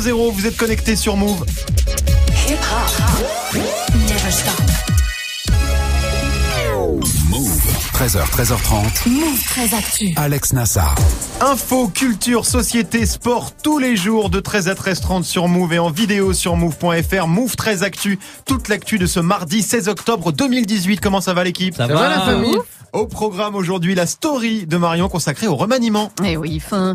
00. Vous êtes connecté sur Move. 13h, 13h30. Move très Actu. Alex Nassar. Info, culture, société, sport, tous les jours de 13 à 13h30 sur Move et en vidéo sur Move.fr. Move 13 Actu, toute l'actu de ce mardi 16 octobre 2018. Comment ça va l'équipe? Ça, va, la famille? Au programme aujourd'hui, la story de Marion consacrée au remaniement. Eh oui, fin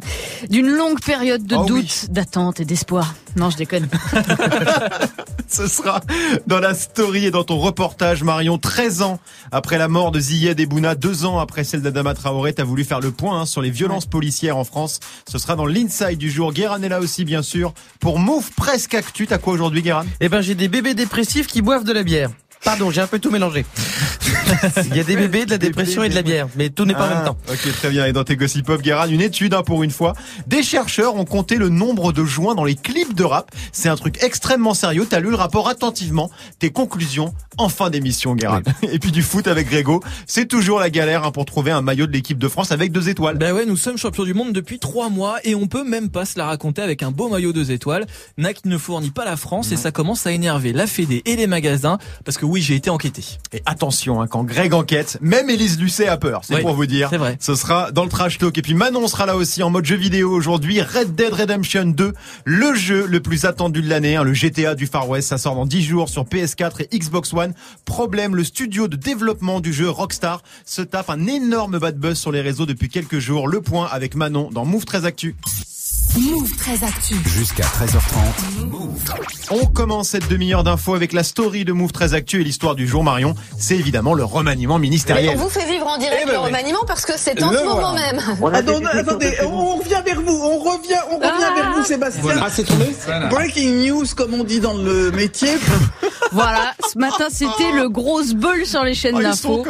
d'une longue période de Oh doute, oui. d'attente et d'espoir. Non, je déconne. Ce sera dans la story et dans ton reportage, Marion. 13 ans après la mort de Ziyed et Bouna, deux ans après celle d'Adama Traoré, t'as voulu faire le point hein, sur les violences policières en France. Ce sera dans l'inside du jour. Guéran est là aussi, bien sûr. Pour Move Presque Actu, t'as quoi aujourd'hui, Guéran Eh ben, j'ai des bébés dépressifs qui boivent de la bière. Pardon, j'ai un peu tout mélangé. Il y a des bébés, de la dépression et de la bière, mais tout n'est pas en même Ah, temps. Ok, très bien. Et dans tes gossip pop, Guérin, une étude hein, pour une fois. Des chercheurs ont compté le nombre de joints dans les clips de rap. C'est un truc extrêmement sérieux. T'as lu le rapport attentivement. Tes conclusions en fin d'émission, Guérin. Et puis du foot avec Grégo. C'est toujours la galère hein, pour trouver un maillot de l'équipe de France avec deux étoiles. Ben ouais, nous sommes champions du monde depuis trois mois et on peut même pas se la raconter avec un beau maillot deux étoiles. NAC ne fournit pas la France et ça commence à énerver la Fédé et les magasins parce que oui, j'ai été enquêté. Et attention, hein, quand Greg enquête, même Élise Lucet a peur. C'est Oui, pour vous dire. c'est vrai. Ce sera dans le trash talk. Et puis Manon sera là aussi en mode jeu vidéo aujourd'hui. Red Dead Redemption 2, le jeu le plus attendu de l'année, hein, le GTA du Far West. Ça sort dans 10 jours sur PS4 et Xbox One. Problème, le studio de développement du jeu Rockstar se tape un énorme bad buzz sur les réseaux depuis quelques jours. Le point avec Manon dans Move 13 Actu. Move très Actu. Jusqu'à 13h30. On commence cette demi-heure d'infos avec la story de Move 13 Actu et l'histoire du jour Marion. C'est évidemment le remaniement Mais ministériel. on vous fait vivre en direct Eh ben le oui. remaniement parce que c'est en ce moment même. Attendez, attendez, on revient vers vous, on revient, on revient Ah. vers vous, Sébastien. Ah, c'est tombé Breaking news, comme on dit dans le métier. Voilà, ce matin c'était le gros bol sur les chaînes Oh, d'infos.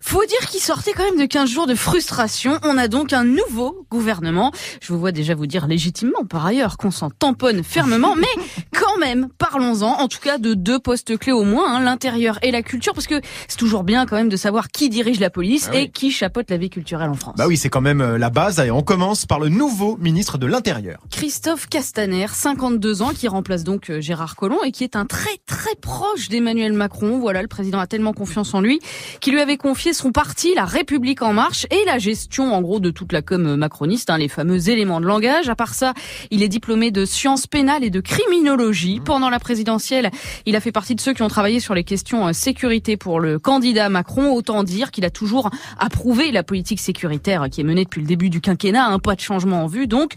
Faut dire qu'il sortait quand même de 15 jours de frustration. On a donc un nouveau gouvernement. Je vous vois déjà vous dire légitimement par ailleurs qu'on s'en tamponne fermement, mais quand même, parlons-en, en tout cas de deux postes clés au moins, hein, l'intérieur et la culture, parce que c'est toujours bien quand même de savoir qui dirige la police Ah oui. et qui chapeaute la vie culturelle en France. Bah oui, c'est quand même euh, la base. Allez, on commence par le nouveau ministre de l'Intérieur. Christophe Castaner, 52 ans, qui remplace donc euh, Gérard Collomb et qui est un très très proche d'Emmanuel Macron. Voilà, le président a tellement confiance en lui qu'il lui avait confié son parti, La République en marche, et la gestion en gros de toute la com macroniste, hein, les fameux éléments de langage. À part ça, il est diplômé de sciences pénales et de criminologie. Pendant la présidentielle, il a fait partie de ceux qui ont travaillé sur les questions euh, sécurité pour le candidat Macron. Autant dire qu'il a toujours approuvé la politique sécuritaire qui est menée depuis le début du quinquennat. Un pas de changement en vue. Donc,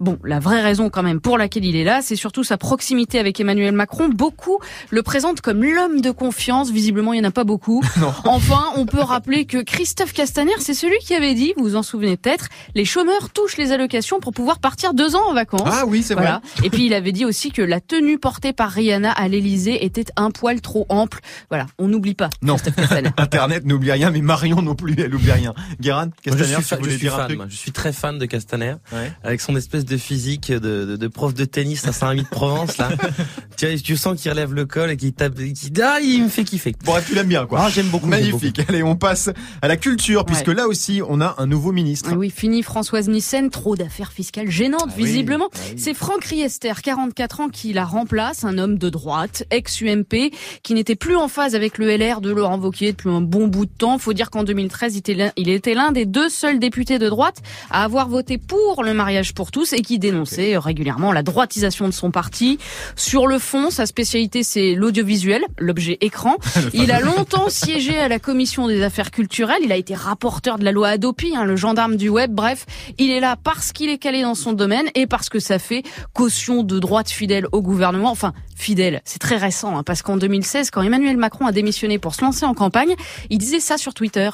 Bon, la vraie raison quand même pour laquelle il est là, c'est surtout sa proximité avec Emmanuel Macron. Beaucoup le présentent comme l'homme de confiance. Visiblement, il n'y en a pas beaucoup. Enfin, on peut rappeler que Christophe Castaner, c'est celui qui avait dit, vous vous en souvenez peut-être, les chômeurs touchent les allocations pour pouvoir partir deux ans en vacances. Ah oui, c'est Voilà. Et puis il avait dit aussi que la tenue portée par Rihanna à l'Elysée était un poil trop ample. Voilà, on n'oublie pas. Non. Christophe Castaner. Internet n'oublie rien, mais Marion non plus, elle oublie rien. Guérin, Moi, je Castaner, suis, tu fan, je suis dire un fan, truc moi. je suis très fan de Castaner, Ouais. avec son espèce de physique de, de, de prof de tennis à Saint-Rémy de Provence là. tu, vois, tu sens qu'il relève le et qu'il tape, qu'il ah, il me fait kiffer. Bon, bref, tu l'aimes bien, quoi. Ah, j'aime beaucoup. Magnifique. Allez, on passe à la culture, puisque là aussi, on a un nouveau ministre. Ah oui, fini Françoise Nissen, trop d'affaires fiscales gênantes Ah oui, visiblement. ah oui. C'est Franck Riester, 44 ans, qui la remplace, un homme de droite, ex-UMP, qui n'était plus en phase avec le LR de Laurent Wauquiez depuis un bon bout de temps. Faut dire qu'en 2013, il était l'un- il était l'un des deux seuls députés de droite à avoir voté pour le mariage pour tous et qui dénonçait régulièrement la droitisation de son parti. Sur le fond, sa spécialité, c'est l'audiovisuel, l'objet écran. Il a longtemps siégé à la commission des affaires culturelles. Il a été rapporteur de la loi Adopi, hein, le gendarme du web. Bref, il est là parce qu'il est calé dans son domaine et parce que ça fait caution de droite fidèle au gouvernement. Enfin, fidèle, c'est très récent, hein, parce qu'en 2016, quand Emmanuel Macron a démissionné pour se lancer en campagne, il disait ça sur Twitter.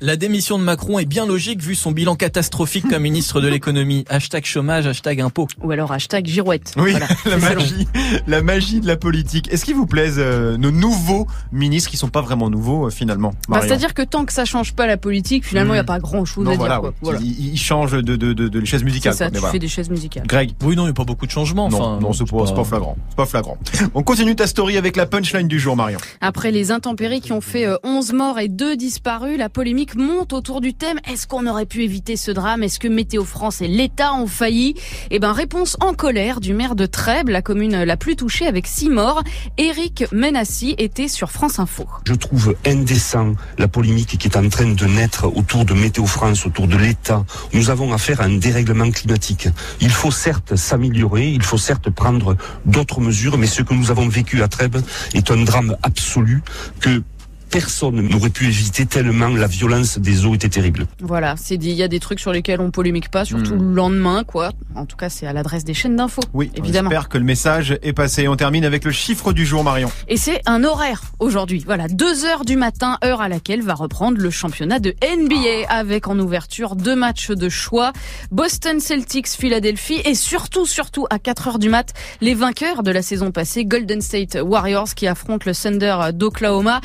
La démission de Macron est bien logique vu son bilan catastrophique comme ministre de l'économie. Hashtag chômage, hashtag impôt. Ou alors hashtag girouette. Oui, Voilà, la c'est magie, la magie de la politique. Est-ce qu'ils vous plaisent euh, nos nouveaux ministres qui sont pas vraiment nouveaux euh, finalement Bah, C'est-à-dire que tant que ça change pas la politique, finalement, il Hmm. n'y a pas grand-chose Non, à voilà, dire. quoi. Voilà. Ils, ils changent de, de, de, de chaise C'est musicale. ça, quoi, tu voilà. fais des chaises musicales. Greg Oui, non, il n'y a pas beaucoup de changements. non, enfin, non, c'est pas, c'est pas flagrant. C'est pas flagrant. On continue ta story avec la punchline du jour, Marion. Après les intempéries qui ont fait euh, 11 morts et 2 disparus, la polémique monte autour du thème est-ce qu'on aurait pu éviter ce drame? Est-ce que Météo France et l'État ont failli? Eh ben réponse en colère du maire de Trèbes, la commune la plus touchée avec six morts. Éric Menassi était sur France Info. Je trouve indécent la polémique qui est en train de naître autour de Météo France, autour de l'État. Nous avons affaire à un dérèglement climatique. Il faut certes s'améliorer, il faut certes prendre d'autres mesures, mais ce que nous avons vécu à Trèbes est un drame absolu que personne n'aurait pu éviter tellement la violence des eaux était terrible. Voilà, c'est dit. Il y a des trucs sur lesquels on polémique pas, surtout Hmm. le lendemain, quoi. En tout cas, c'est à l'adresse des chaînes d'infos. Oui, évidemment. J'espère que le message est passé. On termine avec le chiffre du jour, Marion. Et c'est un horaire aujourd'hui. Voilà, 2 heures du matin, heure à laquelle va reprendre le championnat de NBA avec en ouverture deux matchs de choix. Boston Celtics, Philadelphie et surtout, surtout à 4 heures du mat, les vainqueurs de la saison passée, Golden State Warriors qui affrontent le Thunder d'Oklahoma.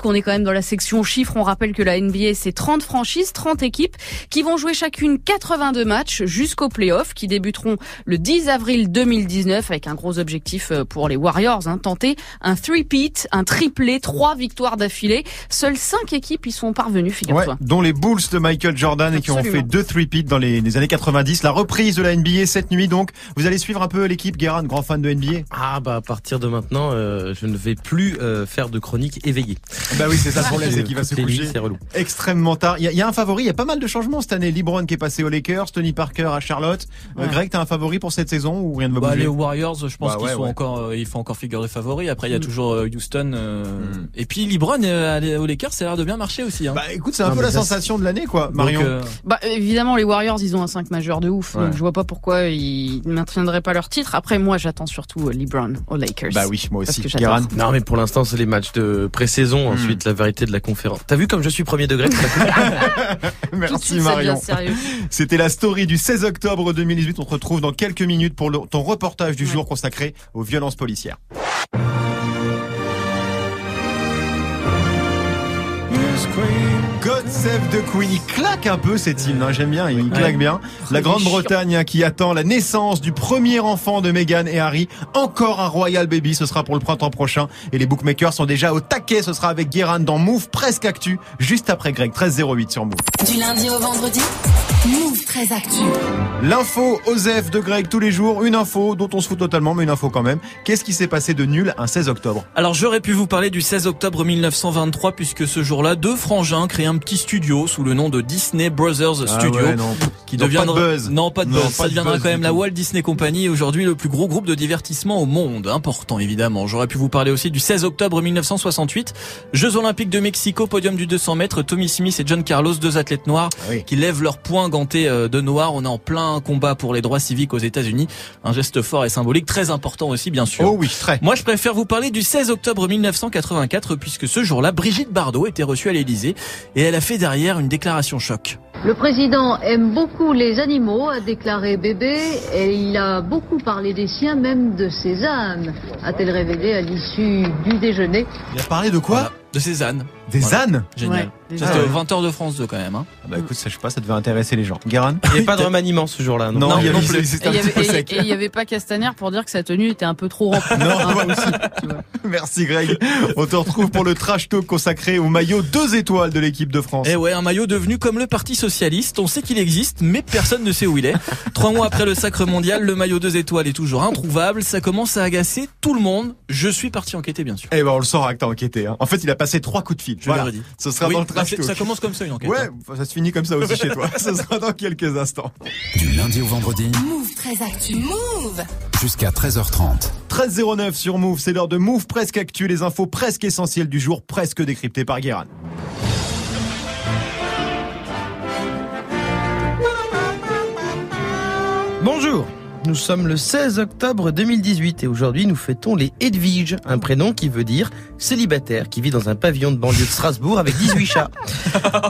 Puisqu'on est quand même dans la section chiffres, on rappelle que la NBA c'est 30 franchises, 30 équipes qui vont jouer chacune 82 matchs jusqu'aux playoffs qui débuteront le 10 avril 2019 avec un gros objectif euh, pour les Warriors, hein, tenter un three-peat, un triplé, trois victoires d'affilée. Seules cinq équipes y sont parvenues, Ouais, figure-toi. dont les Bulls de Michael Jordan et qui ont Absolument. fait deux three-peats dans les, les années 90. La reprise de la NBA cette nuit, donc. Vous allez suivre un peu l'équipe, Guérin, grand fan de NBA. Ah bah à partir de maintenant, euh, je ne vais plus euh, faire de chronique éveillée. Bah oui, c'est ça le problème, c'est qu'il va se coucher relou. extrêmement tard. Il y, a- il y a un favori, il y a pas mal de changements cette année. LeBron qui est passé aux Lakers, Tony Parker à Charlotte. Euh. Greg, t'as un favori pour cette saison ou rien ne va Bah, bouger les Warriors, je pense Bah qu'ils ouais, sont ouais. encore, euh, ils font encore figure de favoris. Après, il y a Mm. toujours euh, Houston. euh, Mm. Et puis LeBron euh, aux Lakers, ça a l'air de bien marcher aussi. Hein. Bah écoute, c'est un Non, peu la sensation de l'année, quoi, Donc, Marion. euh, Bah, évidemment, les Warriors, ils ont un 5 majeur de ouf. Ouais. Donc, je vois pas pourquoi ils ne maintiendraient pas leur titre. Après, moi, j'attends surtout euh, LeBron aux Lakers. Bah oui, moi Parce aussi. Non mais pour l'instant c'est les matchs de pré-saison, Hmm. Ensuite la vérité de la conférence. T'as vu comme je suis premier degré Merci Marion. C'était la story du 16 octobre 2018. On te retrouve dans quelques minutes pour le- ton reportage du Ouais. jour consacré aux violences policières. God Save the Queen, il claque un peu cet hymne, hein, j'aime bien, il claque bien. La Grande-Bretagne hein, qui attend la naissance du premier enfant de Meghan et Harry, encore un Royal Baby, ce sera pour le printemps prochain. Et les bookmakers sont déjà au taquet, ce sera avec Guérin dans Move Presque Actu, juste après Greg, 13.08 sur Move. Du lundi au vendredi, Move très actu. L'info Osef de Greg tous les jours, une info dont on se fout totalement, mais une info quand même. Qu'est-ce qui s'est passé de nul un 16 octobre Alors j'aurais pu vous parler du 16 octobre 1923 puisque ce jour-là, deux frangins créent un petit studio sous le nom de Disney Brothers Studio. Ah ouais, non. qui Non, deviendra pas de buzz. non pas de Non, buzz pas ça de deviendra buzz quand même la. Walt Disney Company aujourd'hui le plus gros groupe de divertissement au monde important évidemment j'aurais pu vous parler aussi du 16 octobre 1968 Jeux Olympiques de Mexico podium du 200 mètres Tommy Smith et John Carlos deux athlètes noirs Ah oui. qui lèvent leurs poings euh, de noir on est en plein combat pour les droits civiques aux États-Unis un geste fort et symbolique très important aussi bien sûr Oh oui, très. moi, je préfère vous parler du 16 octobre 1984 puisque ce jour-là, Brigitte Bardot était reçue à l'Élysée et elle a fait derrière une déclaration choc. Le président aime beaucoup les animaux, a déclaré Bébé, et il a beaucoup parlé des siens, même de ses ânes, a-t-elle révélé à l'issue du déjeuner. Il a parlé de quoi? Voilà. De Cézanne. Des Voilà. ânes Génial. Ouais, des C'était ânes. au 20h de France 2 quand même. Hein. Ah Bah écoute, ça, je sais pas, ça devait intéresser les gens. Guérin Il n'y avait pas de remaniement ce jour-là. Non, Non, il y avait non plus. c'était Et il y un petit peu avait- sec. et- et il y avait pas Castaner pour dire que sa tenue était un peu trop remplie. Non, Hein, voilà. aussi, tu vois. Merci Greg. On te retrouve pour le trash talk consacré au maillot deux étoiles de l'équipe de France. Et ouais, un maillot devenu comme le Parti Socialiste. On sait qu'il existe, mais personne ne sait où il est. Trois mois après le sacre mondial, le maillot deux étoiles est toujours introuvable. Ça commence à agacer tout le monde. Je suis parti enquêter, bien sûr. Eh ben on le saura que t'as enquêté. Hein. En fait, il a passé trois coups de fil. Je Voilà. l'aurais dit. Ce sera Oui, dans le bah, trash c'est- talk. ça commence comme ça une enquête. Ouais, hein. ça se finit comme ça aussi chez toi. Ce sera dans quelques instants. Du lundi au vendredi Move très actu. Move. jusqu'à 13h30. 13.09 sur Move, c'est l'heure de Move Presque Actu, les infos presque essentielles du jour, presque décryptées par Guérin. Bonjour. Nous sommes le 16 octobre 2018 et aujourd'hui nous fêtons les Edwige, un prénom qui veut dire célibataire qui vit dans un pavillon de banlieue de Strasbourg avec 18 chats.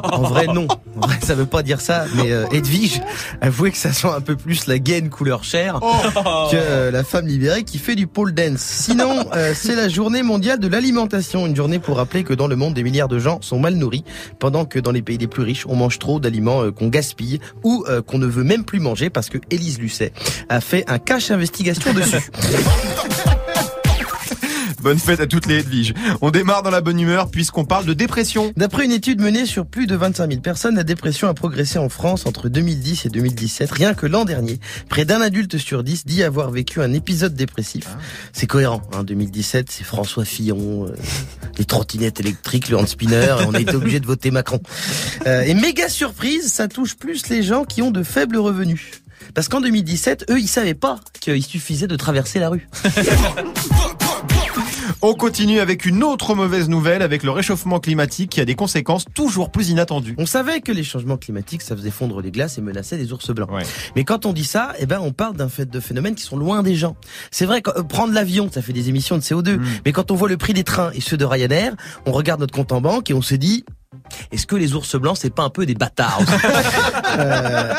En vrai non, en vrai ça veut pas dire ça, mais euh, Edwige, avouez que ça sent un peu plus la gaine couleur chair que euh, la femme libérée qui fait du pole dance. Sinon, euh, c'est la journée mondiale de l'alimentation, une journée pour rappeler que dans le monde des milliards de gens sont mal nourris, pendant que dans les pays les plus riches on mange trop d'aliments euh, qu'on gaspille ou qu'on ne veut même plus manger parce que Élise Lucet a fait un cache investigation dessus. Bonne fête à toutes les Edwige. On démarre dans la bonne humeur puisqu'on parle de dépression. D'après une étude menée sur plus de 25 000 personnes, la dépression a progressé en France entre 2010 et 2017. Rien que l'an dernier, près d'un adulte sur 10 dit avoir vécu un épisode dépressif. C'est cohérent. Hein, 2017, c'est François Fillon, euh, les trottinettes électriques, le hand spinner, on a été obligé de voter Macron. Euh, et méga surprise, ça touche plus les gens qui ont de faibles revenus. Parce qu'en 2017, eux, ils savaient pas qu'il suffisait de traverser la rue. On continue avec une autre mauvaise nouvelle avec le réchauffement climatique qui a des conséquences toujours plus inattendues. On savait que les changements climatiques, ça faisait fondre les glaces et menaçait les ours blancs. Ouais. Mais quand on dit ça, eh ben, on parle d'un fait de phénomènes qui sont loin des gens. C'est vrai que euh, prendre l'avion, ça fait des émissions de CO2. Mm. Mais quand on voit le prix des trains et ceux de Ryanair, on regarde notre compte en banque et on se dit, est-ce que les ours blancs, c'est pas un peu des bâtards Euh,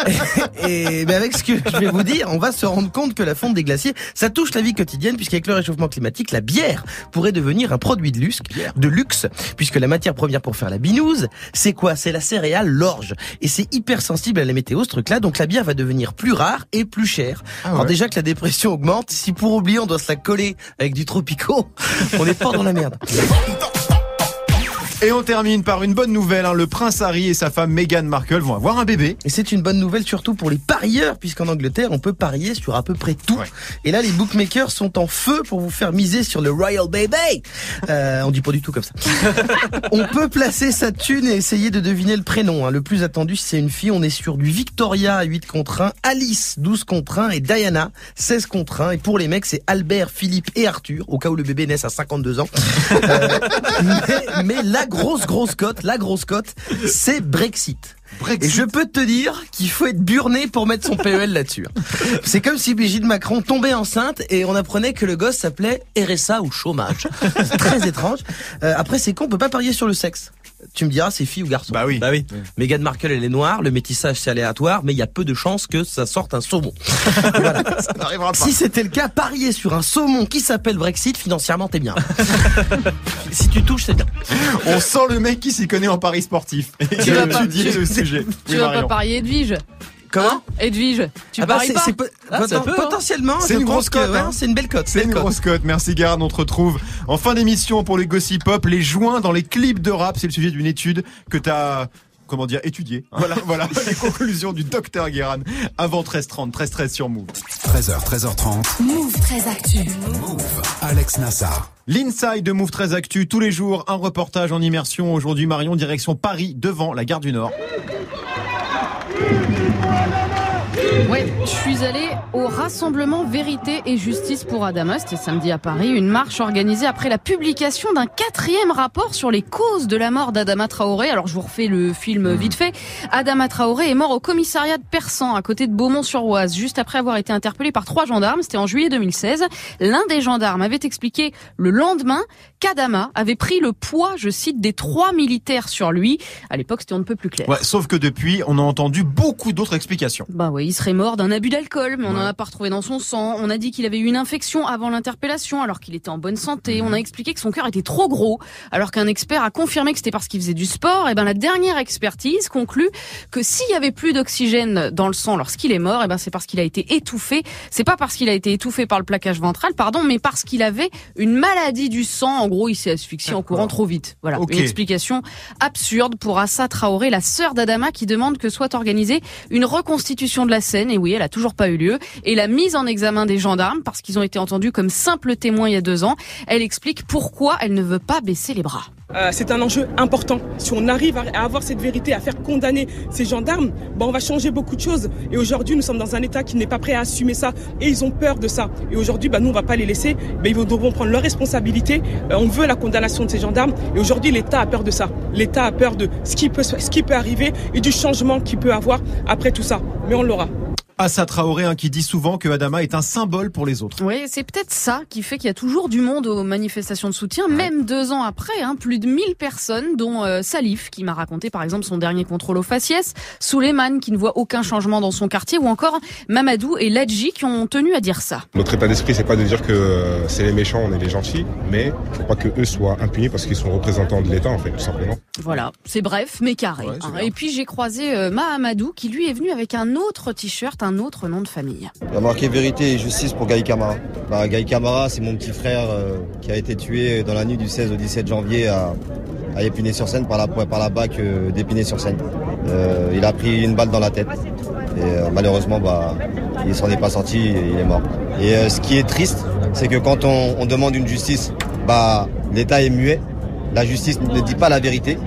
Et, et ben avec ce que je vais vous dire, on va se rendre compte que la fonte des glaciers, ça touche la vie quotidienne, puisqu'avec le réchauffement climatique, la bière pourrait devenir un produit de luxe, de luxe, puisque la matière première pour faire la binouse, c'est quoi? C'est la céréale, l'orge, et c'est hyper sensible à la météo ce truc-là, donc la bière va devenir plus rare et plus chère. Alors ouais. déjà que la dépression augmente, si pour oublier on doit se la coller avec du tropico, on est pas dans la merde. Et on termine par une bonne nouvelle. hein. Le prince Harry et sa femme Meghan Markle vont avoir un bébé. Et c'est une bonne nouvelle surtout pour les parieurs, puisqu'en Angleterre, on peut parier sur à peu près tout. Ouais. Et là, les bookmakers sont en feu pour vous faire miser sur le Royal Baby. Euh, on dit pas du tout comme ça. on peut placer sa thune et essayer de deviner le prénom. hein. Le plus attendu, si c'est une fille, on est sur du Victoria à 8 contre 1, Alice 12 contre 1 et Diana 16 contre 1. Et pour les mecs, c'est Albert, Philippe et Arthur, au cas où le bébé naisse à 52 ans. Euh, mais, mais la grosse, grosse cote, la grosse cote, c'est Brexit. Et je peux te dire qu'il faut être burné pour mettre son PEL là-dessus. hein. C'est comme si Brigitte Macron tombait enceinte et on apprenait que le gosse s'appelait RSA ou chômage. C'est très étrange. Euh, après, c'est con, on peut pas parier sur le sexe. Tu me diras, c'est fille ou garçon. Bah oui. Bah oui. Meghan Markle, elle est noire, le métissage c'est aléatoire, mais il y a peu de chances que ça sorte un saumon. Voilà. Ça n'arrivera pas. Si c'était le cas, parier sur un saumon qui s'appelle Brexit, financièrement, t'es bien. si tu touches, c'est bien. On sent le mec qui s'y connaît en paris sportif. Vas pas- le sujet. Tu Oui, vas Marion. pas parier Edwige Comment Hein Edwige, tu Ah bah, paries pas Ah, ça peut, hein. potentiellement, C'est une grosse cote, hein. c'est une belle cote. C'est une cote. grosse cote. Merci Garde. On te retrouve en fin d'émission pour les Gossip Pop. Les joints dans les clips de rap, c'est le sujet d'une étude que t'as comment dire, étudié. Voilà, voilà les conclusions du docteur Guéran avant 13h30, 13h13 sur Move. 13h, 13h30. Move très actu. Alex Nassar. L'inside de Move 13 Actu, tous les jours, un reportage en immersion. Aujourd'hui, Marion, direction Paris, devant la gare du Nord. Lord. Ouais, je suis allée au rassemblement Vérité et Justice pour Adama, c'était samedi à Paris, une marche organisée après la publication d'un quatrième rapport sur les causes de la mort d'Adama Traoré. Alors je vous refais le film vite fait. Adama Traoré est mort au commissariat de Persan, à côté de Beaumont-sur-Oise, juste après avoir été interpellé par trois gendarmes. C'était en juillet 2016. L'un des gendarmes avait expliqué le lendemain qu'Adama avait pris le poids, je cite, des trois militaires sur lui. À l'époque, c'était on ne peut plus clair. Ouais, sauf que depuis, on a entendu beaucoup d'autres explications. Bah il serait mort d'un abus d'alcool, mais on n'en a pas retrouvé dans son sang. On a dit qu'il avait eu une infection avant l'interpellation, alors qu'il était en bonne santé. On a expliqué que son cœur était trop gros, alors qu'un expert a confirmé que c'était parce qu'il faisait du sport. Et ben la dernière expertise conclut que s'il y avait plus d'oxygène dans le sang lorsqu'il est mort, et ben c'est parce qu'il a été étouffé. C'est pas parce qu'il a été étouffé par le plaquage ventral, pardon, mais parce qu'il avait une maladie du sang. En gros, il s'est asphyxié en courant trop vite. Voilà, Ok. une explication absurde pour Assa Traoré, la sœur d'Adama, qui demande que soit organisée une reconstitution de la Et oui, elle a toujours pas eu lieu. Et la mise en examen des gendarmes, parce qu'ils ont été entendus comme simples témoins il y a deux ans. Elle explique pourquoi elle ne veut pas baisser les bras. Euh, c'est un enjeu important. Si on arrive à à avoir cette vérité, à faire condamner ces gendarmes, ben on va changer beaucoup de choses. Et aujourd'hui, nous sommes dans un État qui n'est pas prêt à assumer ça. Et ils ont peur de ça. Et aujourd'hui, ben nous, on va pas les laisser. Ben ils devront prendre leurs responsabilités. Euh, on veut la condamnation de ces gendarmes. Et aujourd'hui, l'État a peur de ça. L'État a peur de ce qui peut, ce qui peut arriver et du changement qu'il peut avoir après tout ça. Mais on l'aura. Assa Traoré, hein, qui dit souvent que Adama est un symbole pour les autres. Oui, c'est peut-être ça qui fait qu'il y a toujours du monde aux manifestations de soutien, même deux ans après, hein, plus de 1000 personnes, dont euh, Salif, qui m'a raconté par exemple son dernier contrôle au faciès, Souleymane, qui ne voit aucun changement dans son quartier, ou encore Mamadou et Ladji, qui ont tenu à dire ça. Notre état d'esprit, c'est pas de dire que euh, c'est les méchants, on est les gentils, mais faut pas que eux soient impunis parce qu'ils sont représentants de l'État, en fait, tout simplement. Voilà, c'est bref mais carré. Ouais, hein. Et puis j'ai croisé euh, Mahamadou, qui lui est venu avec un autre t-shirt, un un autre nom de famille. Il a marqué vérité et justice pour Gaï Camara. Bah, Gaï Camara, c'est mon petit frère euh, qui a été tué dans la nuit du 16 au 17 janvier à, à Épinay-sur-Seine par la, par la BAC euh, d'Épinay-sur-Seine. Euh, il a pris une balle dans la tête. Et euh, malheureusement, bah, il s'en est pas sorti et il est mort. Et ce qui est triste, c'est que quand on, on demande une justice, bah, l'État est muet. La justice ne dit pas la vérité.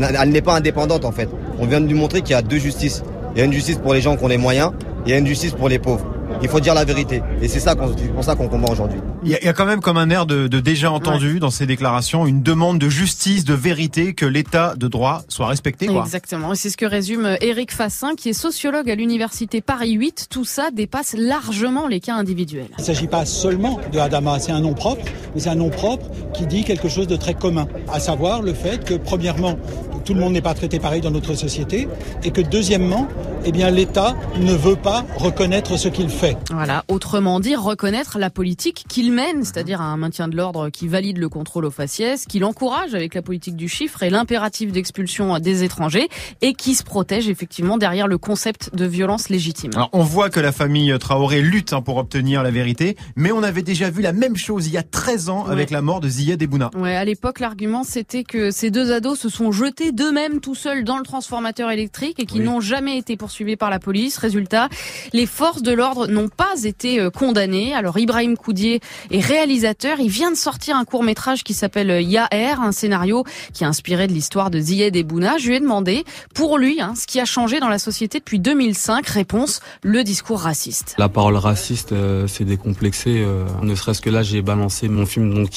Elle n'est pas indépendante en fait. On vient de lui montrer qu'il y a deux justices. Il y a une justice pour les gens qui ont les moyens et il y a une justice pour les pauvres. Il faut dire la vérité. Et c'est ça qu'on, pour ça qu'on combat aujourd'hui. Il y, a, il y a quand même comme un air de, de déjà entendu dans ces déclarations une demande de justice, de vérité, que l'état de droit soit respecté. Quoi. Exactement. Et c'est ce que résume Éric Fassin, qui est sociologue à l'université Paris 8. Tout ça dépasse largement les cas individuels. Il ne s'agit pas seulement de Adama, c'est un nom propre, mais c'est un nom propre qui dit quelque chose de très commun, à savoir le fait que, premièrement, tout le monde n'est pas traité pareil dans notre société, et que deuxièmement, eh bien, l'État ne veut pas reconnaître ce qu'il fait. Voilà. Autrement dit, reconnaître la politique qu'il mène, c'est-à-dire un maintien de l'ordre qui valide le contrôle aux faciès, qui l'encourage avec la politique du chiffre et l'impératif d'expulsion des étrangers, et qui se protège effectivement derrière le concept de violence légitime. Alors, on voit que la famille Traoré lutte hein, pour obtenir la vérité, mais on avait déjà vu la même chose il y a 13 ans avec la mort de Ziyad Ebouna. Ouais, à l'époque, l'argument c'était que ces deux ados se sont jetés d'eux-mêmes tout seuls dans le transformateur électrique et qui Oui. n'ont jamais été poursuivis par la police. Résultat, les forces de l'ordre n'ont pas été euh, condamnées. Alors Ibrahim Koudier est réalisateur. Il vient de sortir un court métrage qui s'appelle euh, Yaher, un scénario qui est inspiré de l'histoire de Ziyad Ebouna. Je lui ai demandé, pour lui, hein, ce qui a changé dans la société depuis 2005. Réponse, le discours raciste. La parole raciste, euh, c'est décomplexé. euh, ne serait-ce que là, j'ai balancé mon film donc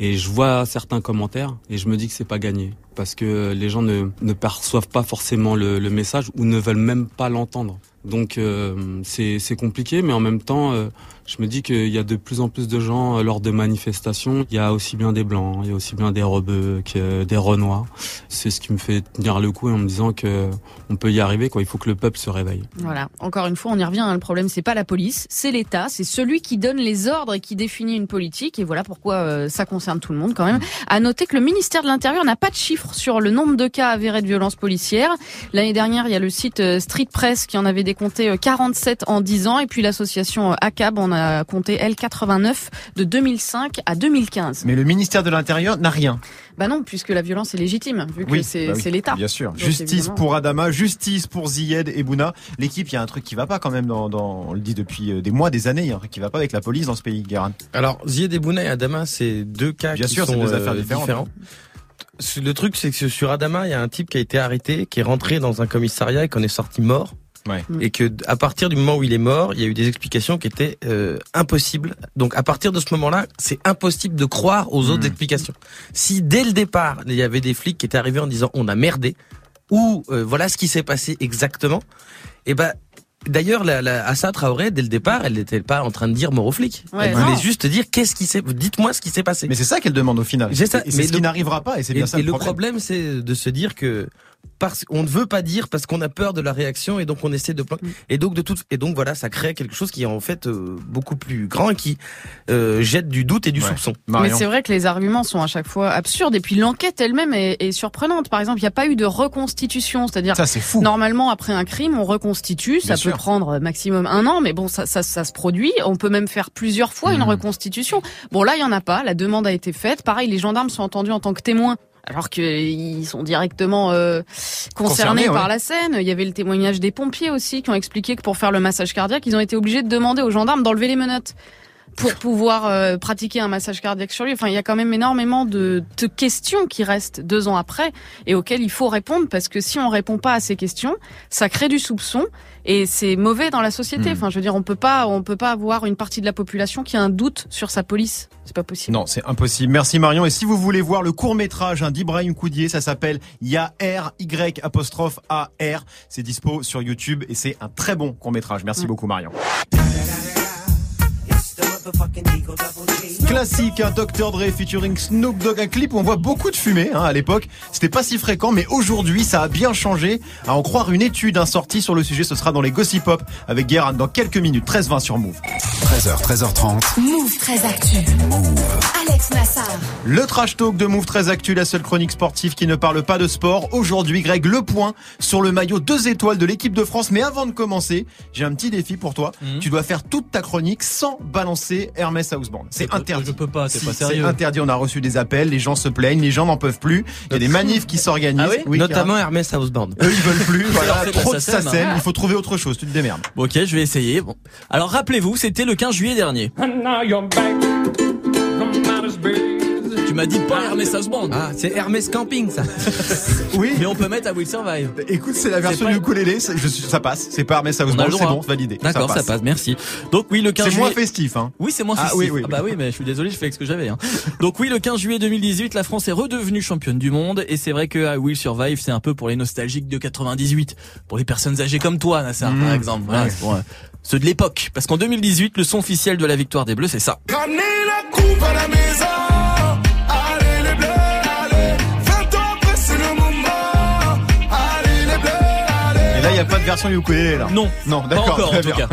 et je vois certains commentaires et je me dis que c'est pas gagné parce que les gens ne, perçoivent pas forcément le message ou ne veulent même pas l'entendre. Donc euh, c'est compliqué, mais en même temps, euh, je me dis qu'il y a de plus en plus de gens euh, lors de manifestations. Il y a aussi bien des blancs, il y a aussi bien des rebeux que des renois. C'est ce qui me fait tenir le coup en me disant que on peut y arriver. Quoi, il faut que le peuple se réveille. Voilà. Encore une fois, on y revient. hein. Le problème, c'est pas la police, c'est l'État. C'est celui qui donne les ordres et qui définit une politique. Et voilà pourquoi euh, ça concerne tout le monde quand même. À noter que le ministère de l'Intérieur n'a pas de chiffres sur le nombre de cas avérés de violences policières. L'année dernière, il y a le site euh, Street Press qui en avait décompté euh, 47 en 10 ans. Et puis l'association euh, ACAB en a compté, elle, 89 de 2005 à 2015. Mais le ministère de l'Intérieur n'a rien. Bah non, puisque la violence est légitime, vu que Oui, c'est bah oui, l'État. Bien sûr. Donc, justice pour Adama, justice pour Ziyed et Bouna. L'équipe, il y a un truc qui va pas quand même dans, dans- on le dit depuis euh, des mois, des années, il y a un truc qui va pas avec la police dans ce pays, Guérin. Alors, Zied Ebouna et Adama, c'est deux cas Bien qui sûr, c'est sont deux affaires euh, différentes. différents. Le truc, c'est que sur Adama, il y a un type qui a été arrêté, qui est rentré dans un commissariat et qu'on est sorti mort. Ouais. Et que à partir du moment où il est mort, il y a eu des explications qui étaient euh, impossibles. Donc à partir de ce moment-là, c'est impossible de croire aux autres explications. Si dès le départ, il y avait des flics qui étaient arrivés en disant on a merdé ou euh, voilà ce qui s'est passé exactement, et ben D'ailleurs, la, la Assa Traoré, dès le départ, elle n'était pas en train de dire mort aux flics. Ouais, elle non. voulait juste dire qu'est-ce qui s'est. Dites-moi ce qui s'est passé. Mais c'est ça qu'elle demande au final. C'est ça, mais ce qui n'arrivera pas, et c'est bien et, ça et le le problème. problème, c'est de se dire que parce qu'on ne veut pas dire parce qu'on a peur de la réaction et donc on essaie de Mm. et donc de tout et donc voilà ça crée quelque chose qui est en fait euh, beaucoup plus grand et qui euh, jette du doute et du soupçon. Mais c'est vrai que les arguments sont à chaque fois absurdes et puis l'enquête elle-même est, est surprenante. Par exemple, il n'y a pas eu de reconstitution, c'est-à-dire Ça, c'est fou. normalement après un crime on reconstitue, ça Bien peut sûr. prendre maximum un an, mais bon ça, ça, ça se produit. On peut même faire plusieurs fois une reconstitution. Bon là il y en a pas, la demande a été faite. Pareil, les gendarmes sont entendus en tant que témoins. Alors qu'ils sont directement euh, concernés Concernés, par ouais. la scène. Il y avait le témoignage des pompiers aussi qui ont expliqué que pour faire le massage cardiaque, ils ont été obligés de demander aux gendarmes d'enlever les menottes pour pouvoir euh, pratiquer un massage cardiaque sur lui. Enfin, il y a quand même énormément de, de questions qui restent deux ans après et auxquelles il faut répondre parce que si on répond pas à ces questions, ça crée du soupçon et c'est mauvais dans la société. Hmm. Enfin, je veux dire, on peut pas, on peut pas avoir une partie de la population qui a un doute sur sa police. C'est pas possible. Non, c'est impossible. Merci Marion. Et si vous voulez voir le court métrage hein, d'Ibrahim Koudier, ça s'appelle Ya R Y apostrophe A R. C'est dispo sur YouTube et c'est un très bon court métrage. Merci beaucoup Marion. Classique, un Dr. Dre featuring Snoop Dogg, un clip où on voit beaucoup de fumée. Hein, à l'époque, c'était pas si fréquent, mais aujourd'hui, ça a bien changé. À en croire une étude hein, sortie sur le sujet, ce sera dans les Gossip Pop avec Guérin dans quelques minutes. 13-20 sur Move. 13h, 13h30. Move très actu. Alex Nassar. Le trash talk de Move très actu, la seule chronique sportive qui ne parle pas de sport. Aujourd'hui, Greg, le point sur le maillot 2 étoiles de l'équipe de France. Mais avant de commencer, j'ai un petit défi pour toi. Mhm. Tu dois faire toute ta chronique sans balancer Hermès Houseband. C'est interdit. Je peux pas, c'est Si, pas c'est sérieux. interdit. On a reçu des appels, les gens se plaignent, les gens n'en peuvent plus. Il y a des manifs qui s'organisent. Ah oui Notamment Hermès Houseband. Eux, ils veulent plus. Voilà, fait trop de SACEM. SACEM. Il faut trouver autre chose. Tu te démerdes. Bon, ok, je vais essayer. Bon. Alors rappelez-vous, c'était le 15 juillet dernier. M'as dit pas Hermès Houseband. Ah, c'est Hermès Camping, ça. Oui. Mais on peut mettre à Will Survive. Écoute, c'est la version du ukulélé. je suis- Ça passe. C'est pas Hermès Houseband. C'est bon, validé. D'accord, ça passe. merci. Donc oui, le 15 C'est juillet. moins festif, hein. Oui, c'est moins Ah, festif. oui, oui, Ah bah oui, mais je suis désolé, je fais avec ce que j'avais. Hein. Donc oui, le 15 juillet 2018, la France est redevenue championne du monde et c'est vrai que I Will Survive, c'est un peu pour les nostalgiques de 98, pour les personnes âgées comme toi, Nassar, Mmh. par exemple. Voilà, Ouais. pour, euh, ceux de l'époque. Parce qu'en 2018, le son officiel de la victoire des Bleus, c'est ça. Ramenez la coupe à la maison. Là, il n'y a pas de version ukulélé, là. Non. Non, Pas d'accord. encore, très en tout cas.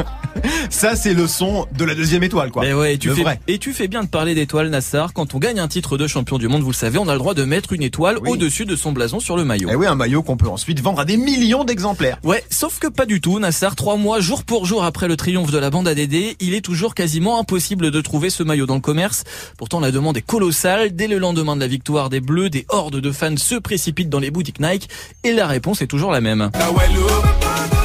Ça, c'est le son de la deuxième étoile, quoi. Mais ouais, et tu Le fais, vrai. et tu fais bien de parler d'étoiles, Nassar. Quand on gagne un titre de champion du monde, vous le savez, on a le droit de mettre une étoile Oui. au-dessus de son blason sur le maillot. Eh oui, un maillot qu'on peut ensuite vendre à des millions d'exemplaires. Ouais, sauf que pas du tout, Nassar. Trois mois, jour pour jour après le triomphe de la bande ADD, il est toujours quasiment impossible de trouver ce maillot dans le commerce. Pourtant, la demande est colossale. Dès le lendemain de la victoire des Bleus, des hordes de fans se précipitent dans les boutiques Nike et la réponse est toujours la même. Bye-bye.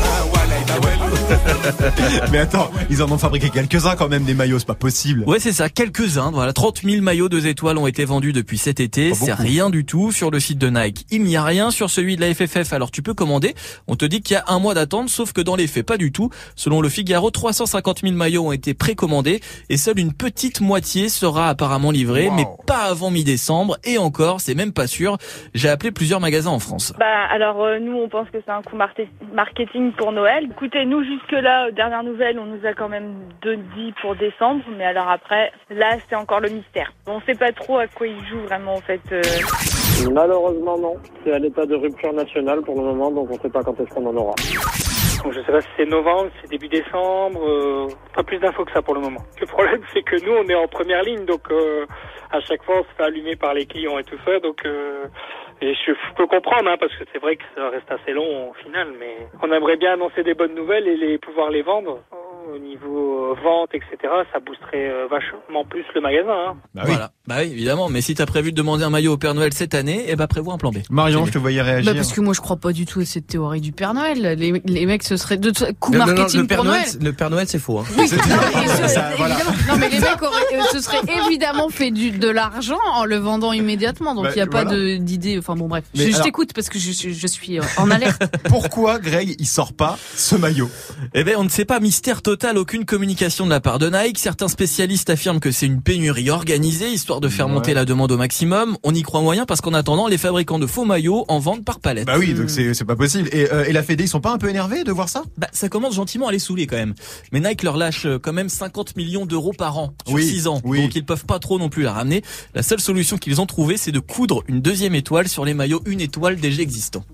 Mais attends, ils en ont fabriqué quelques-uns quand même, des maillots, c'est pas possible. Ouais, c'est ça, quelques-uns. Voilà, 30 000 maillots deux étoiles ont été vendus depuis cet été. C'est rien du tout sur le site de Nike. Il n'y a rien sur celui de la FFF. Alors tu peux commander. On te dit qu'il y a un mois d'attente, sauf que dans les faits, pas du tout. Selon le Figaro, 350 000 maillots ont été précommandés et seule une petite moitié sera apparemment livrée, Wow. mais pas avant mi-décembre. Et encore, c'est même pas sûr. J'ai appelé plusieurs magasins en France. Bah alors euh, nous on pense que c'est un coup marketing pour Noël. Écoutez nous jusque là dernière nouvelle on nous a quand même deux dit pour décembre mais alors après là c'est encore le mystère. On sait pas trop à quoi ils jouent vraiment en fait. euh. Malheureusement non, c'est à l'état de rupture nationale pour le moment donc on ne sait pas quand est-ce qu'on en aura. Donc je sais pas si c'est novembre, si c'est début décembre, euh, pas plus d'infos que ça pour le moment. Le problème c'est que nous on est en première ligne donc euh, à chaque fois on se fait allumer par les clients et tout ça donc euh, et je peux comprendre hein, parce que c'est vrai que ça reste assez long au final mais on aimerait bien annoncer des bonnes nouvelles et les pouvoir les vendre. Au niveau euh, vente, etc., ça boosterait euh, vachement plus le magasin. Hein. Bah oui. Voilà. Bah oui, évidemment. Mais si t'as prévu de demander un maillot au Père Noël cette année, eh ben prévois un plan B. Marion, je te voyais réagir. Bah parce que moi je crois pas du tout à cette théorie du Père Noël. Les, les mecs ce serait de coup Non, non, non, marketing le Père pour Noël, Noël. c'est- le Père Noël, c'est faux. Hein. Oui, non, mais Ça, ce- ça, voilà. Non, mais les mecs auraient, euh, ce serait évidemment fait du, de l'argent en le vendant immédiatement. Donc Bah, il n'y a pas voilà. d'idée. Enfin bon bref. Mais je t'écoute parce que je, suis- je suis euh, en alerte. Pourquoi Greg, il sort pas ce maillot? Eh ben, on ne sait pas, mystère total, aucune communication de la part de Nike. Certains spécialistes affirment que c'est une pénurie organisée, histoire de faire Ouais. monter la demande au maximum. On y croit moyen parce qu'en attendant, les fabricants de faux maillots en vendent par palette. Bah oui, donc c'est c'est pas possible. Et, euh, et la Fédé, ils sont pas un peu énervés de voir ça? Bah, ça commence gentiment à les saouler quand même. Mais Nike leur lâche euh, quand même 50 millions d'euros par an sur Oui, 6 ans. oui. Donc ils peuvent pas trop non plus la ramener. La seule solution qu'ils ont trouvée, c'est de coudre une deuxième étoile sur les maillots une étoile déjà existants.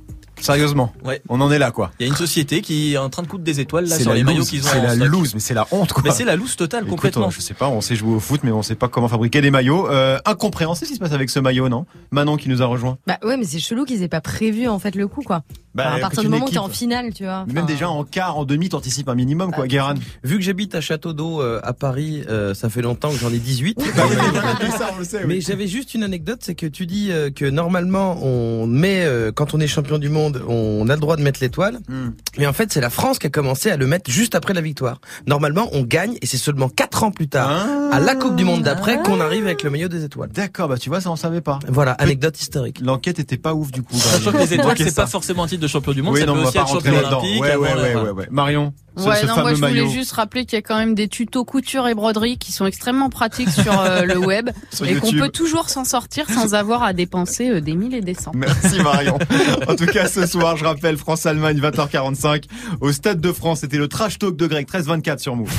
Sérieusement Ouais. On en est là, quoi. Il y a une société qui est en train de coudre des étoiles là C'est sur la les maillots qu'ils ont c'est la stock. loose, mais c'est la honte, quoi. Mais c'est la loose totale Écoute, complètement. euh, je sais pas, on sait jouer au foot, mais on sait pas comment fabriquer des maillots. Euh, incompréhensible ce qui se passe avec ce maillot, non? Manon qui nous a rejoint. Bah ouais, mais c'est chelou qu'ils aient pas prévu en fait le coup quoi. Bah, Enfin, à partir du moment où t'es en finale, tu vois. Même déjà en quart, en demi, t'anticipes un minimum, quoi, Guérin. Vu que j'habite à Château d'Eau euh, à Paris, euh, ça fait longtemps que j'en ai 18. ça, on le sait, oui. Mais j'avais juste une anecdote, c'est que tu dis que normalement on met, quand on est champion du monde, on a le droit de mettre l'étoile. Hmm. Mais en fait, c'est la France qui a commencé à le mettre juste après la victoire. Normalement, on gagne et c'est seulement quatre ans plus tard, Ah. à la Coupe du Monde d'après, qu'on arrive avec le maillot des étoiles. D'accord, bah tu vois, ça on savait pas. Voilà, anecdote historique. L'enquête était pas ouf du coup. Sachant que les étoiles, c'est pas forcément un titre de champion du monde, Oui, ça non, peut aussi pas être champion olympique. Ouais, avant ouais, la- ouais, voilà. ouais, ouais. Marion, ce, Ouais, ce non, moi je voulais maillot. juste rappeler qu'il y a quand même des tutos couture et broderie qui sont extrêmement pratiques sur euh, le web Sur et qu'on peut toujours s'en sortir sans avoir à dépenser euh, des mille et des cents. Merci Marion. En tout cas, ce soir, je rappelle, France-Allemagne, 20h45. Au Stade de France, c'était le trash talk de Greg, 13-24 sur Move.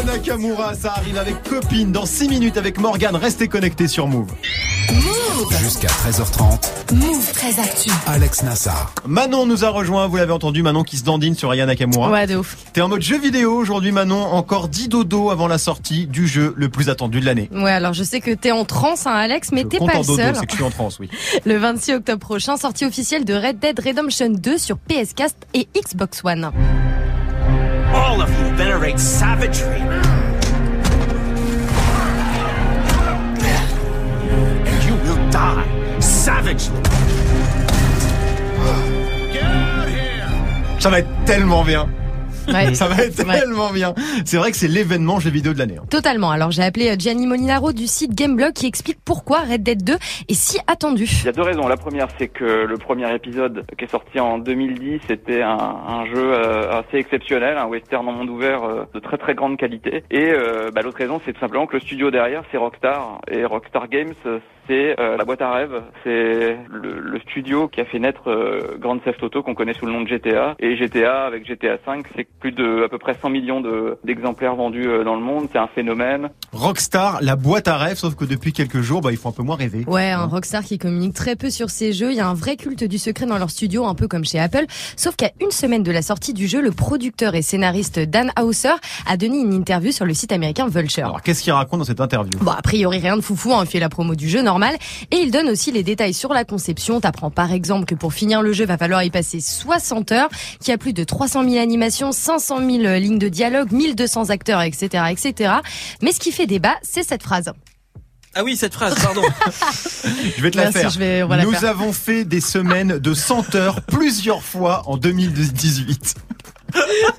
Aya Nakamura, ça arrive avec copine dans 6 minutes avec Morgane. Restez connectés sur Move. Jusqu'à 13h30, Move très actu. Alex Nassar. Manon nous a rejoint, vous l'avez entendu, Manon qui se dandine sur Aya Nakamura. Ouais, de ouf. T'es en mode jeu vidéo aujourd'hui Manon, encore 10 dodo avant la sortie du jeu le plus attendu de l'année. Ouais, alors je sais que t'es en transe, hein, Alex, mais t'es pas en le dodo, seul. c'est que je suis en transe, oui. Le 26 octobre prochain, sortie officielle de Red Dead Redemption 2 sur PS4 et Xbox One. All of you venerate savagery. And you will die savagely. Ça va être tellement bien. Ouais. Ça va être Ouais. tellement bien. C'est vrai que c'est l'événement jeu vidéo de l'année. hein. Totalement. Alors j'ai appelé euh, Gianni Molinaro du site Gameblog qui explique pourquoi Red Dead 2 est si attendu. Il y a deux raisons. La première, c'est que le premier épisode qui est sorti en 2010 était un, un jeu euh, assez exceptionnel, un western en monde ouvert euh, de très très grande qualité. Et euh, bah, l'autre raison, c'est tout simplement que le studio derrière, c'est Rockstar. Et Rockstar Games, c'est euh, la boîte à rêves. C'est le, le studio qui a fait naître euh, Grand Theft Auto qu'on connaît sous le nom de GTA. Et GTA, avec GTA 5, c'est plus de à peu près 100 millions de- d'exemplaires vendus euh, dans le monde. C'est un phénomène. Rockstar, la boîte à rêves, sauf que depuis quelques jours, bah, ils font un peu moins rêver. Ouais, un Rockstar qui communique très peu sur ses jeux. Il y a un vrai culte du secret dans leur studio, un peu comme chez Apple. Sauf qu'à une semaine de la sortie du jeu, le producteur et scénariste Dan Hauser a donné une interview sur le site américain Vulture. Alors qu'est-ce qu'il raconte dans cette interview? Bon, a priori, rien de foufou, hein, il fait la promo du jeu normal. Et il donne aussi les détails sur la conception. T'apprends par exemple que pour finir le jeu, va falloir y passer 60 heures, qu'il y a plus de 300 000 animations, 500 000 lignes de dialogue, 1200 acteurs, etc., etc. Mais ce qui fait débat, c'est cette phrase. Ah oui, cette phrase, pardon. Je vais te la Merci, faire. je vais- on va la Nous faire. avons fait des semaines de 100 heures plusieurs fois en 2018.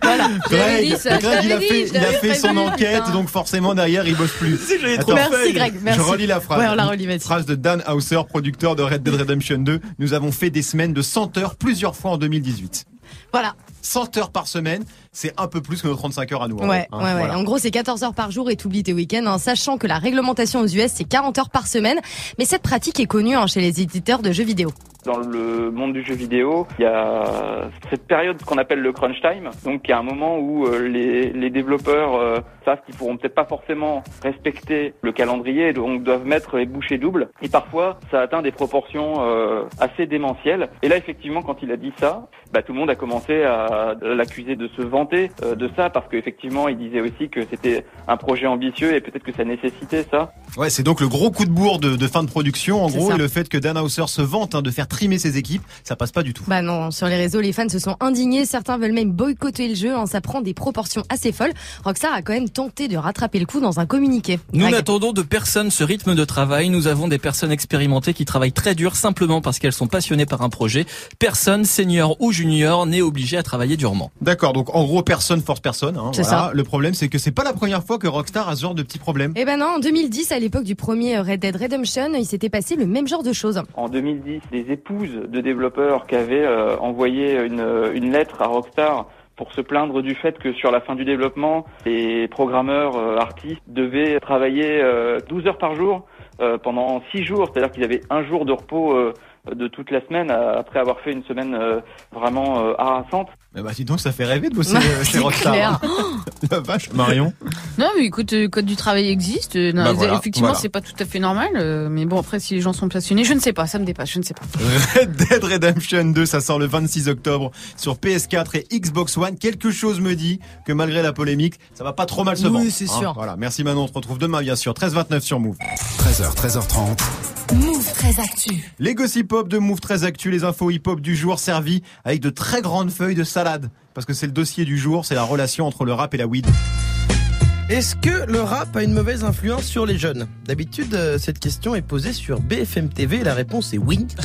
Voilà. Greg, dit, ça, je Greg, il a fait, dit, je il a l'avais fait son enquête, putain. donc forcément derrière il bosse plus. Attends, Merci, Greg, merci. Je relis la phrase. Ouais, on la relit, vas-y. Phrase de Dan Hauser, producteur de Red Dead Redemption 2. Nous avons fait des semaines de 100 heures plusieurs fois en 2018. Voilà. 100 heures par semaine, c'est un peu plus que nos 35 heures à nous. hein. Ouais, Hein, ouais, ouais. voilà. En gros, c'est 14 heures par jour et t'oublies tes week-ends, hein, sachant que la réglementation aux US, c'est 40 heures par semaine. Mais cette pratique est connue hein, chez les éditeurs de jeux vidéo. Dans le monde du jeu vidéo, il y a cette période qu'on appelle le crunch time. Donc, il y a un moment où euh, les, les développeurs euh, savent qu'ils pourront peut-être pas forcément respecter le calendrier, et donc doivent mettre les bouchées doubles. Et parfois, ça atteint des proportions euh, assez démentielles. Et là, effectivement, quand il a dit ça, bah, tout le monde a commencé à l'accuser de se vanter euh, de ça, parce qu'effectivement, il disait aussi que c'était un projet ambitieux et peut-être que ça nécessitait ça. Ouais, c'est donc le gros coup de bourre de, de fin de production, en gros, ça. et le fait que Dan Hauser se vante hein, de faire trimer ses équipes, ça passe pas du tout. Bah non, sur les réseaux, les fans se sont indignés. Certains veulent même boycotter le jeu. hein, ça prend des proportions assez folles. Rockstar a quand même tenté de rattraper le coup dans un communiqué. Nous n'attendons de personne ce rythme de travail. Nous avons des personnes expérimentées qui travaillent très dur simplement parce qu'elles sont passionnées par un projet. Personne, senior ou junior, n'est obligé à travailler durement. D'accord, donc en gros, personne force personne. Hein, C'est voilà. ça. Le problème, c'est que c'est pas la première fois que Rockstar a ce genre de petits problèmes. Eh ben non, en 2010, à l'époque du premier Red Dead Redemption, il s'était passé le même genre de choses. En 2010, des épouses de développeurs qui avaient euh, envoyé une, lettre à Rockstar pour se plaindre du fait que sur la fin du développement, les programmeurs euh, artistes devaient travailler euh, 12 heures par jour euh, pendant 6 jours, c'est-à-dire qu'ils avaient un jour de repos euh, de toute la semaine après avoir fait une semaine euh, vraiment euh, harassante. Eh bah, dis donc, ça fait rêver de bosser euh, chez C'est Rockstar. clair. hein. la vache, Marion. Non, mais écoute, le code du travail existe. Non, Bah voilà, effectivement, voilà. c'est pas tout à fait normal. mais bon, après, si les gens sont passionnés, je ne sais pas, ça me dépasse, je ne sais pas. Red Dead Redemption 2, ça sort le 26 octobre sur PS4 et Xbox One. Quelque chose me dit que malgré la polémique, ça va pas trop mal se Oui, vendre. c'est sûr. Voilà, merci Manon, on se retrouve demain bien sûr, 13h29 sur Move. 13h, 13h30. Move très actu. Les gossip hop de Move très actu, les infos hip hop du jour servis avec de très grandes feuilles de salade. Parce que c'est le dossier du jour, c'est la relation entre le rap et la weed. Est-ce que le rap a une mauvaise influence sur les jeunes? D'habitude, euh, cette question est posée sur BFM TV et la réponse est oui.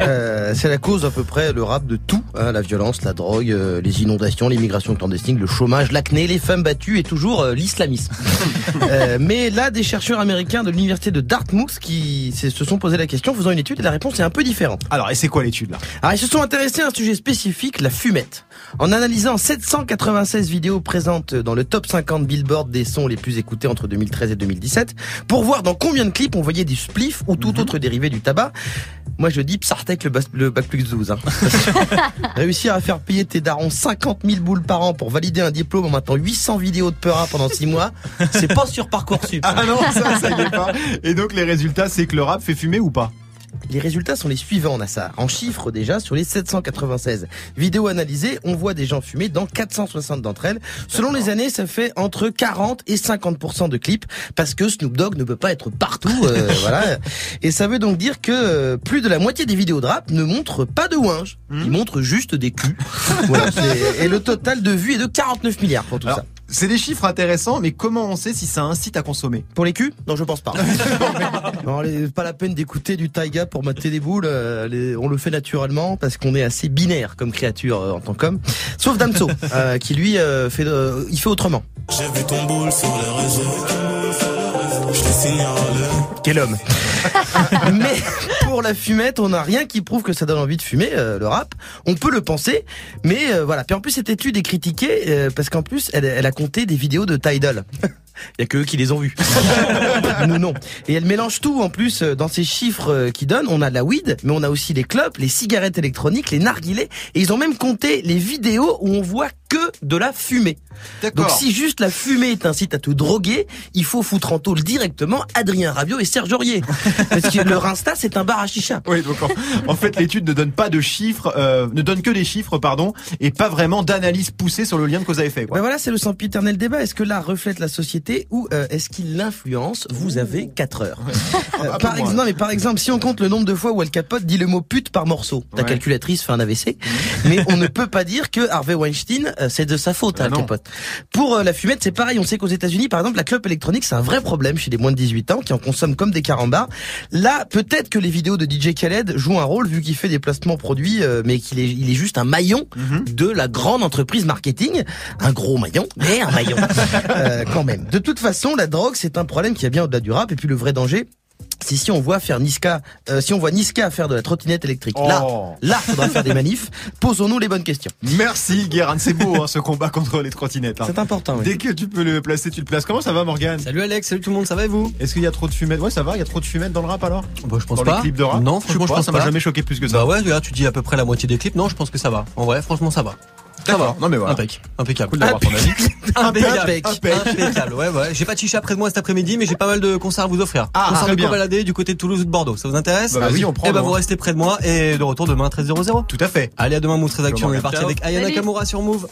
Euh, c'est la cause à peu près le rap de tout hein, la violence, la drogue, euh, les inondations, l'immigration clandestine, le chômage, l'acné, les femmes battues et toujours euh, l'islamisme. Euh, mais là, des chercheurs américains de l'université de Dartmouth qui se sont posé la question, faisant une étude et la réponse est un peu différente. Alors, et c'est quoi l'étude là? Alors, ils se sont intéressés à un sujet spécifique, la fumette. En analysant 796 vidéos présentes dans le top 50 Billboard des sons les plus écoutés entre 2013 et 2017, pour voir dans combien de clips on voyait du spliff ou tout autre dérivé du tabac, Moi, je dis Psartec le, le bac plus 12. Hein. Réussir à faire payer tes darons 50 000 boules par an pour valider un diplôme en maintenant 800 vidéos de Peura pendant 6 mois, c'est pas sur Parcoursup. Ah non, ça, ça y est pas. Et donc les résultats, c'est que le rap fait fumer ou pas? Les résultats sont les suivants, Nassar. En chiffres déjà, sur les 796 vidéos analysées, on voit des gens fumer dans 460 d'entre elles. Selon les années, ça fait entre 40 et 50% de clips, parce que Snoop Dogg ne peut pas être partout, euh, voilà. Et ça veut donc dire que euh, plus de la moitié des vidéos de rap ne montrent pas de ouinge. Ils montrent juste des culs. Voilà, et le total de vues est de 49 milliards pour tout Alors, ça. C'est des chiffres intéressants, mais comment on sait si ça incite à consommer? Pour les culs? Non, je pense pas. non, les- pas la peine d'écouter du taiga pour mater des boules. euh, les- on le fait naturellement parce qu'on est assez binaire comme créature euh, en tant qu'homme. Sauf Damso, euh, qui lui euh, fait, euh, il fait autrement. J'ai vu ton boule sur les réseaux. Je. Quel homme Mais pour la fumette, on n'a rien qui prouve que ça donne envie de fumer, euh, le rap. On peut le penser, mais euh, voilà. Puis en plus, cette étude est critiquée euh, parce qu'en plus, elle, elle a compté des vidéos de Tidal. Il y a que eux qui les ont vues. Nous non. Et elle mélange tout en plus euh, dans ces chiffres euh, qu'ils donnent. On a de la weed, mais on a aussi les clubs, les cigarettes électroniques, les narguilés. Et ils ont même compté les vidéos où on voit que de la fumée. Donc si juste la fumée t'incite à te droguer, il faut foutre en tôle directement Adrien Rabiot et Serge Aurier. Parce que leur Insta, c'est un bar à chicha. Oui, donc en, en fait, l'étude ne donne pas de chiffres, euh, ne donne que des chiffres, pardon, et pas vraiment d'analyse poussée sur le lien de cause à effet. Quoi. Ouais, voilà, c'est le sempiternel débat. Est-ce que l'art reflète la société ou euh, est-ce qu'il l'influence? Vous avez 4 heures. Euh, par exemple, non, mais par exemple, si on compte le nombre de fois où Al Capote dit le mot pute par morceau, ta Ouais. calculatrice fait un AVC. mais on ne peut pas dire que Harvey Weinstein, euh, c'est de sa faute, Al Capote. Pour euh, la fumette, c'est pareil. On sait qu'aux États-Unis, par exemple, la clope électronique, c'est un vrai problème chez les moins de 18 ans qui en consomment comme des carambars. Là, peut-être que les vidéos de DJ Khaled jouent un rôle vu qu'il fait des placements produits, euh, mais qu'il est, il est juste un maillon de la grande entreprise marketing. Un gros maillon, mais un maillon. Euh, quand même. De toute façon, la drogue, c'est un problème qui est bien au-delà du rap. Et puis le vrai danger, c'est si on voit faire Niska, euh, si on voit Niska faire de la trottinette électrique. Là, Oh. là, faudra faire des manifs. Posons-nous les bonnes questions. Merci Guérin, c'est beau hein, ce combat contre les trottinettes. hein. C'est important. oui. Dès que tu peux le placer, tu le places. Comment ça va Morgane? Salut Alex, salut tout le monde, ça va et vous? Est-ce qu'il y a trop de fumette Ouais, ça va, il y a trop de fumette dans le rap alors? Bah je pense Dans pas. les clips de rap? Non, franchement je pense ça m'a pas. jamais choqué plus que ça. Bah ouais, là tu dis à peu près la moitié des clips. Non, je pense que ça va. En vrai, franchement ça va. Ça D'accord. va. Non mais voilà. Impec. Impeccable. Cool d'avoir ton avis. Impeccable. Impec. Impeccable. Ouais, ouais. J'ai pas de chicha près de moi cet après-midi, mais j'ai pas mal de concerts à vous offrir. Ah, Concert de bien. balader du côté de Toulouse ou de Bordeaux. Ça vous intéresse Bah, vas-y, on prend, Et bah non vous restez près de moi et de retour demain à 13h00. Tout à fait. Allez, à demain Move très Action. On est parti avec Ayana. Kamura sur Move.